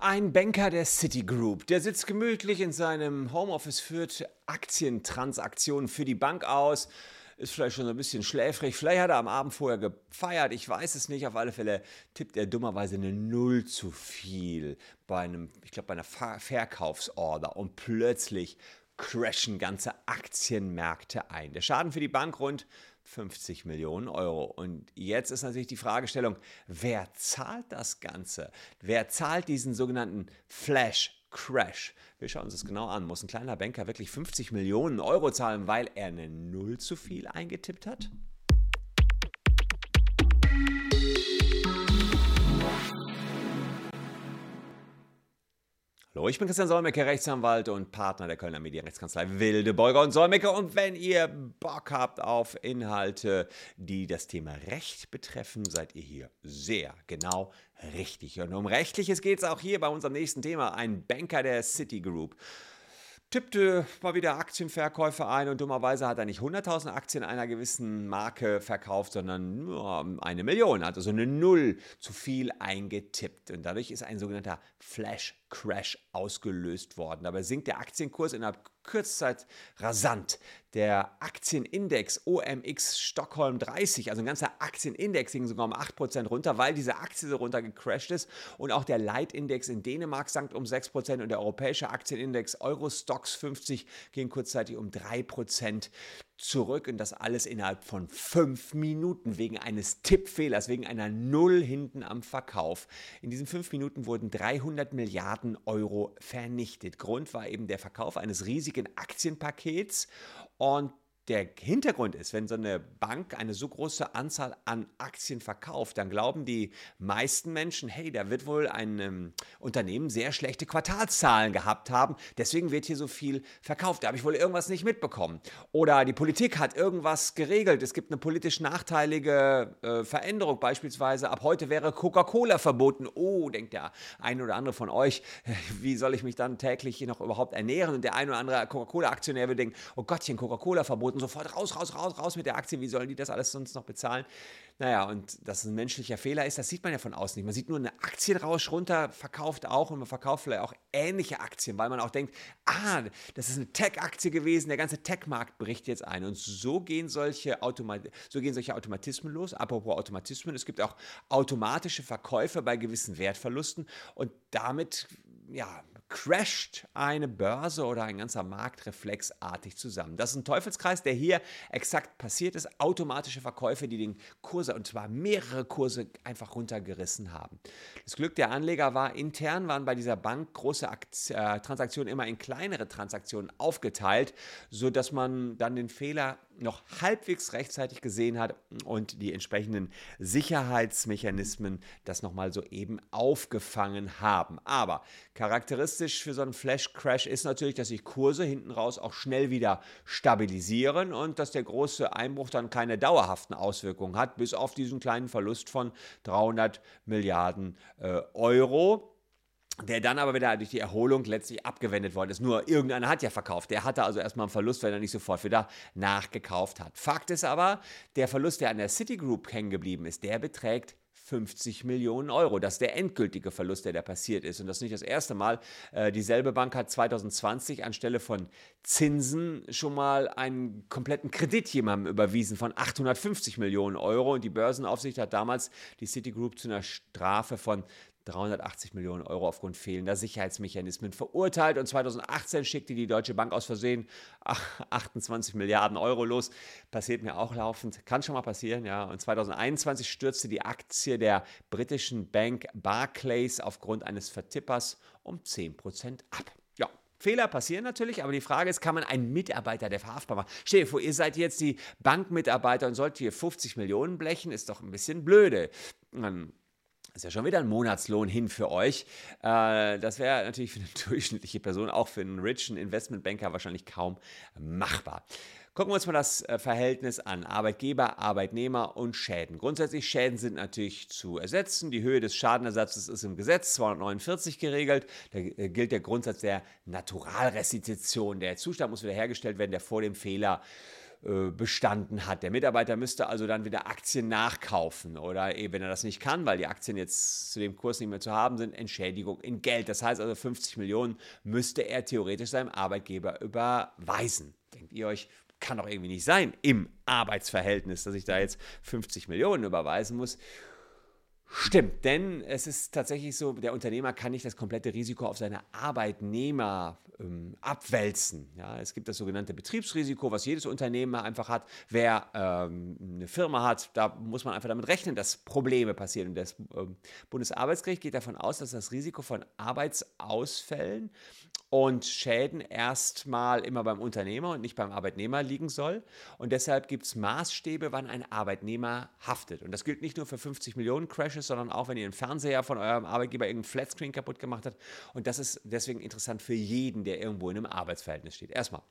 Ein Banker der Citigroup, der sitzt gemütlich in seinem Homeoffice, führt Aktientransaktionen für die Bank aus, ist vielleicht schon ein bisschen schläfrig, vielleicht hat er am Abend vorher gefeiert, ich weiß es nicht, auf alle Fälle tippt er dummerweise eine Null zu viel bei einem, ich glaube bei einer Verkaufsorder. Und plötzlich crashen ganze Aktienmärkte ein. Der Schaden für die Bank rund 50 Millionen Euro. Und jetzt ist natürlich die Fragestellung, wer zahlt das Ganze? Wer zahlt diesen sogenannten Flash Crash. Wir schauen uns das genau an. Muss ein kleiner Banker wirklich 50 Millionen Euro zahlen, weil er eine Null zu viel eingetippt hat? Hallo, ich bin Christian Solmecke, Rechtsanwalt und Partner der Kölner Medienrechtskanzlei Wilde Beuger und Solmecke. Und wenn ihr Bock habt auf Inhalte, die das Thema Recht betreffen, seid ihr hier sehr genau richtig. Und um Rechtliches geht es auch hier bei unserem nächsten Thema. Ein Banker der Citigroup tippte mal wieder Aktienverkäufe ein und dummerweise hat er nicht 100.000 Aktien einer gewissen Marke verkauft, sondern nur eine Million, hat also eine Null zu viel eingetippt. Und dadurch ist ein sogenannter Flash Crash ausgelöst worden. Dabei sinkt der Aktienkurs innerhalb Kurzzeit rasant. Der Aktienindex OMX Stockholm 30, also ein ganzer Aktienindex, ging sogar um 8% runter, weil diese Aktie so runter gecrashed ist. Und auch der Leitindex in Dänemark sank um 6% und der europäische Aktienindex Eurostox 50 ging kurzzeitig um 3% zurück und das alles innerhalb von fünf Minuten wegen eines Tippfehlers, wegen einer Null hinten am Verkauf. In diesen fünf Minuten wurden 300 Milliarden Euro vernichtet. Grund war eben der Verkauf eines riesigen Aktienpakets und der Hintergrund ist, wenn so eine Bank eine so große Anzahl an Aktien verkauft, dann glauben die meisten Menschen, hey, da wird wohl ein ähm, Unternehmen sehr schlechte Quartalszahlen gehabt haben, deswegen wird hier so viel verkauft. Da habe ich wohl irgendwas nicht mitbekommen. Oder die Politik hat irgendwas geregelt. Es gibt eine politisch nachteilige äh, Veränderung, beispielsweise ab heute wäre Coca-Cola verboten. Oh, denkt der ein oder andere von euch, wie soll ich mich dann täglich hier noch überhaupt ernähren? Und der ein oder andere Coca-Cola-Aktionär wird denken, oh Gottchen, Coca-Cola verboten und sofort raus, raus, raus, raus mit der Aktie. Wie sollen die das alles sonst noch bezahlen? Naja, und dass es ein menschlicher Fehler ist, das sieht man ja von außen nicht. Man sieht nur eine Aktienrausch runter, verkauft auch und man verkauft vielleicht auch ähnliche Aktien, weil man auch denkt, ah, das ist eine Tech-Aktie gewesen, der ganze Tech-Markt bricht jetzt ein. Und so gehen solche, so gehen solche Automatismen los. Apropos Automatismen, es gibt auch automatische Verkäufe bei gewissen Wertverlusten und damit ja, crasht eine Börse oder ein ganzer Markt reflexartig zusammen. Das ist ein Teufelskreis, der hier exakt passiert ist. Automatische Verkäufe, die den Kurse, und zwar mehrere Kurse, einfach runtergerissen haben. Das Glück der Anleger war, intern waren bei dieser Bank große äh, Transaktionen immer in kleinere Transaktionen aufgeteilt, sodass man dann den Fehler noch halbwegs rechtzeitig gesehen hat und die entsprechenden Sicherheitsmechanismen das nochmal so eben aufgefangen haben. Aber charakteristisch für so einen Flash-Crash ist natürlich, dass sich Kurse hinten raus auch schnell wieder stabilisieren und dass der große Einbruch dann keine dauerhaften Auswirkungen hat, bis auf diesen kleinen Verlust von 300 Milliarden äh, Euro der dann aber wieder durch die Erholung letztlich abgewendet worden ist. Nur irgendeiner hat ja verkauft. Der hatte also erstmal einen Verlust, wenn er nicht sofort wieder nachgekauft hat. Fakt ist aber, der Verlust, der an der Citigroup hängen geblieben ist, der beträgt 50 Millionen Euro. Das ist der endgültige Verlust, der da passiert ist. Und das ist nicht das erste Mal. Äh, dieselbe Bank hat 2020 anstelle von Zinsen schon mal einen kompletten Kredit jemandem überwiesen von 850 Millionen Euro. Und die Börsenaufsicht hat damals die Citigroup zu einer Strafe von 380 Millionen Euro aufgrund fehlender Sicherheitsmechanismen verurteilt. Und 2018 schickte die Deutsche Bank aus Versehen 28 Milliarden Euro los. Passiert mir auch laufend. Kann schon mal passieren, ja. Und 2021 stürzte die Aktie der britischen Bank Barclays aufgrund eines Vertippers um 10% ab. Ja, Fehler passieren natürlich, aber die Frage ist, kann man einen Mitarbeiter, der verhaftbar macht? Stell dir vor, ihr seid jetzt die Bankmitarbeiter und sollt hier 50 Millionen blechen, ist doch ein bisschen blöde. Man ist ja schon wieder ein Monatslohn hin für euch. Äh, das wäre natürlich für eine durchschnittliche Person, auch für einen richen Investmentbanker wahrscheinlich kaum machbar. Gucken wir uns mal das äh, Verhältnis an Arbeitgeber, Arbeitnehmer und Schäden. Grundsätzlich Schäden sind natürlich zu ersetzen. Die Höhe des Schadenersatzes ist im Gesetz 249 geregelt. Da äh, gilt der Grundsatz der Naturalrestitution. Der Zustand muss wiederhergestellt werden, der vor dem Fehler äh, bestanden hat. Der Mitarbeiter müsste also dann wieder Aktien nachkaufen oder eben, wenn er das nicht kann, weil die Aktien jetzt zu dem Kurs nicht mehr zu haben sind, Entschädigung in Geld. Das heißt also 50 Millionen müsste er theoretisch seinem Arbeitgeber überweisen. Denkt ihr euch, kann doch irgendwie nicht sein im Arbeitsverhältnis, dass ich da jetzt 50 Millionen überweisen muss. Stimmt, denn es ist tatsächlich so, der Unternehmer kann nicht das komplette Risiko auf seine Arbeitnehmer ähm, abwälzen. Ja, es gibt das sogenannte Betriebsrisiko, was jedes Unternehmen einfach hat. Wer ähm, eine Firma hat, da muss man einfach damit rechnen, dass Probleme passieren. Und das ähm, Bundesarbeitsgericht geht davon aus, dass das Risiko von Arbeitsausfällen und Schäden erstmal immer beim Unternehmer und nicht beim Arbeitnehmer liegen soll. Und deshalb gibt es Maßstäbe, wann ein Arbeitnehmer haftet. Und das gilt nicht nur für 50 Millionen Crashes, sondern auch, wenn ihr einen Fernseher von eurem Arbeitgeber irgendeinen Flatscreen kaputt gemacht habt. Und das ist deswegen interessant für jeden, der irgendwo in einem Arbeitsverhältnis steht. Erstmal,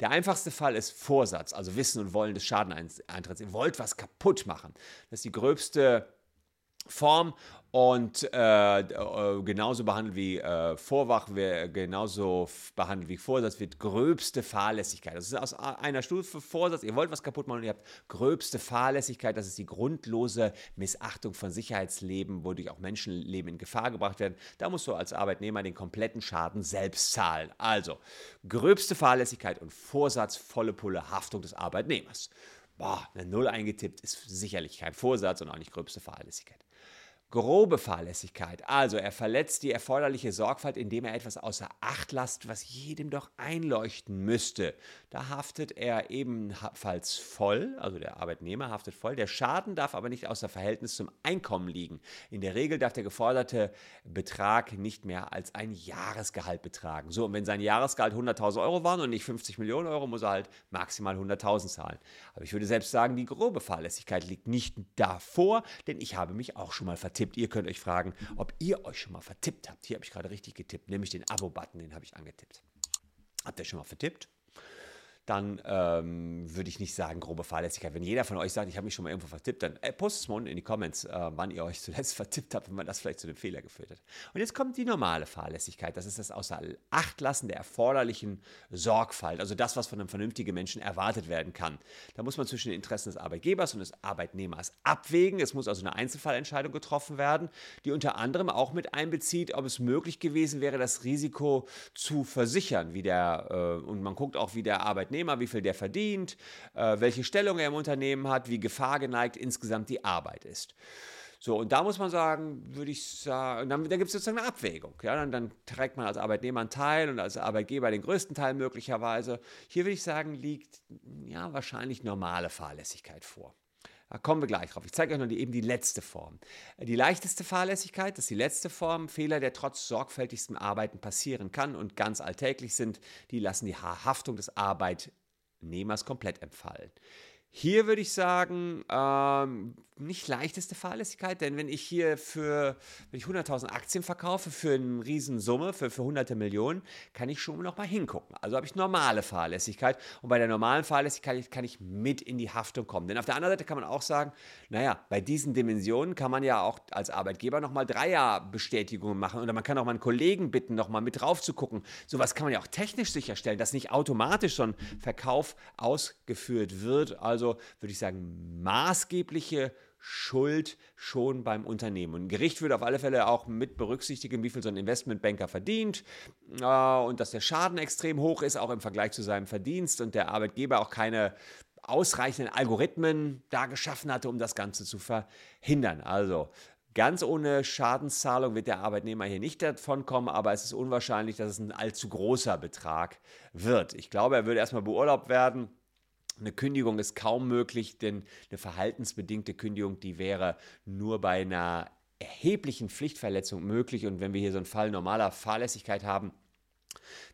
der einfachste Fall ist Vorsatz, also Wissen und Wollen des Schadeneintritts. Ihr wollt was kaputt machen. Das ist die gröbste Form und äh, äh, genauso behandelt wie äh, Vorwach, genauso behandelt wie Vorsatz, wird gröbste Fahrlässigkeit. Das ist aus einer Stufe Vorsatz, ihr wollt was kaputt machen und ihr habt gröbste Fahrlässigkeit, das ist die grundlose Missachtung von Sicherheitsleben, wodurch auch Menschenleben in Gefahr gebracht werden. Da musst du als Arbeitnehmer den kompletten Schaden selbst zahlen. Also, gröbste Fahrlässigkeit und Vorsatz, volle Pulle Haftung des Arbeitnehmers. Boah, eine Null eingetippt ist sicherlich kein Vorsatz und auch nicht gröbste Fahrlässigkeit. Grobe Fahrlässigkeit. Also er verletzt die erforderliche Sorgfalt, indem er etwas außer Acht lässt, was jedem doch einleuchten müsste. Da haftet er ebenfalls voll, also der Arbeitnehmer haftet voll. Der Schaden darf aber nicht außer Verhältnis zum Einkommen liegen. In der Regel darf der geforderte Betrag nicht mehr als ein Jahresgehalt betragen. So, und wenn sein Jahresgehalt 100.000 Euro waren und nicht 50 Millionen Euro, muss er halt maximal 100.000 zahlen. Aber ich würde selbst sagen, die grobe Fahrlässigkeit liegt nicht davor, denn ich habe mich auch schon mal vertippt vertippt. Ihr könnt euch fragen, ob ihr euch schon mal vertippt habt. Hier habe ich gerade richtig getippt, nämlich den Abo-Button, den habe ich angetippt. Habt ihr schon mal vertippt? Dann ähm, würde ich nicht sagen grobe Fahrlässigkeit. Wenn jeder von euch sagt, ich habe mich schon mal irgendwo vertippt, dann äh, postet es mal unten in die Comments, äh, wann ihr euch zuletzt vertippt habt und wann das vielleicht zu einem Fehler geführt hat. Und jetzt kommt die normale Fahrlässigkeit. Das ist das außer Acht lassen der erforderlichen Sorgfalt, also das, was von einem vernünftigen Menschen erwartet werden kann. Da muss man zwischen den Interessen des Arbeitgebers und des Arbeitnehmers abwägen. Es muss also eine Einzelfallentscheidung getroffen werden, die unter anderem auch mit einbezieht, ob es möglich gewesen wäre, das Risiko zu versichern, wie der, äh, und man guckt auch, wie der Arbeitnehmer Unternehmer, wie viel der verdient, äh, welche Stellung er im Unternehmen hat, wie gefahrgeneigt insgesamt die Arbeit ist. So, und da muss man sagen, würde ich sagen, dann, dann gibt es sozusagen eine Abwägung. Ja? Dann, dann, trägt man als Arbeitnehmer einen Teil und als Arbeitgeber den größten Teil möglicherweise. Hier würde ich sagen, liegt ja wahrscheinlich normale Fahrlässigkeit vor. Da kommen wir gleich drauf. Ich zeige euch noch die, eben die letzte Form. Die leichteste Fahrlässigkeit, das ist die letzte Form. Fehler, der trotz sorgfältigstem Arbeiten passieren kann und ganz alltäglich sind, die lassen die Haftung des Arbeitnehmers komplett entfallen. Hier würde ich sagen, ähm, nicht leichteste Fahrlässigkeit, denn wenn ich hier für, wenn ich 100.000 Aktien verkaufe für eine Riesensumme, für, für hunderte Millionen, kann ich schon noch mal hingucken. Also habe ich normale Fahrlässigkeit und bei der normalen Fahrlässigkeit kann ich mit in die Haftung kommen. Denn auf der anderen Seite kann man auch sagen, naja, bei diesen Dimensionen kann man ja auch als Arbeitgeber noch mal Dreierbestätigungen machen oder man kann auch mal einen Kollegen bitten, noch mal mit drauf zu gucken. Sowas kann man ja auch technisch sicherstellen, dass nicht automatisch so ein Verkauf ausgeführt wird. Also würde ich sagen, maßgebliche Schuld schon beim Unternehmen. Und ein Gericht würde auf alle Fälle auch mit berücksichtigen, wie viel so ein Investmentbanker verdient äh, und dass der Schaden extrem hoch ist, auch im Vergleich zu seinem Verdienst und der Arbeitgeber auch keine ausreichenden Algorithmen da geschaffen hatte, um das Ganze zu verhindern. Also Ganz ohne Schadenszahlung wird der Arbeitnehmer hier nicht davon kommen, aber es ist unwahrscheinlich, dass es ein allzu großer Betrag wird. Ich glaube, er würde erstmal beurlaubt werden eine Kündigung ist kaum möglich, denn eine verhaltensbedingte Kündigung, die wäre nur bei einer erheblichen Pflichtverletzung möglich. Und wenn wir hier so einen Fall normaler Fahrlässigkeit haben,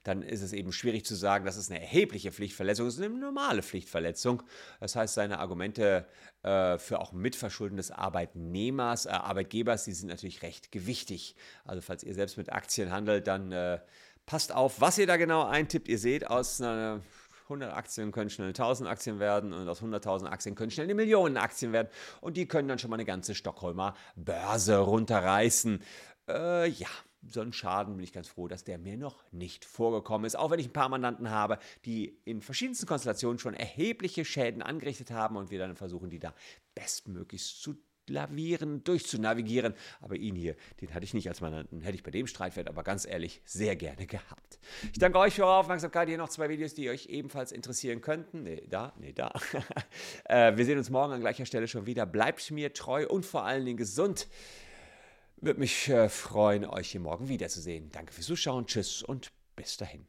dann ist es eben schwierig zu sagen, das ist eine erhebliche Pflichtverletzung, es ist eine normale Pflichtverletzung. Das heißt, seine Argumente äh, für auch Mitverschulden des Arbeitnehmers, äh, Arbeitgebers, die sind natürlich recht gewichtig. Also falls ihr selbst mit Aktien handelt, dann äh, passt auf, was ihr da genau eintippt. Ihr seht aus einer 100 Aktien können schnell 1000 Aktien werden und aus 100.000 Aktien können schnell eine Million Aktien werden und die können dann schon mal eine ganze Stockholmer Börse runterreißen. Äh, ja, so einen Schaden bin ich ganz froh, dass der mir noch nicht vorgekommen ist. Auch wenn ich ein paar Mandanten habe, die in verschiedensten Konstellationen schon erhebliche Schäden angerichtet haben und wir dann versuchen, die da bestmöglichst zu lavieren, durchzunavigieren. Aber ihn hier, den hatte ich nicht als Mandanten, hätte ich bei dem Streitwert aber ganz ehrlich sehr gerne gehabt. Ich danke euch für eure Aufmerksamkeit. Hier noch zwei Videos, die euch ebenfalls interessieren könnten. Nee, da, nee, da. Äh, wir sehen uns morgen an gleicher Stelle schon wieder. Bleibt mir treu und vor allen Dingen gesund. Würde mich äh, freuen, euch hier morgen wiederzusehen. Danke fürs Zuschauen, tschüss und bis dahin.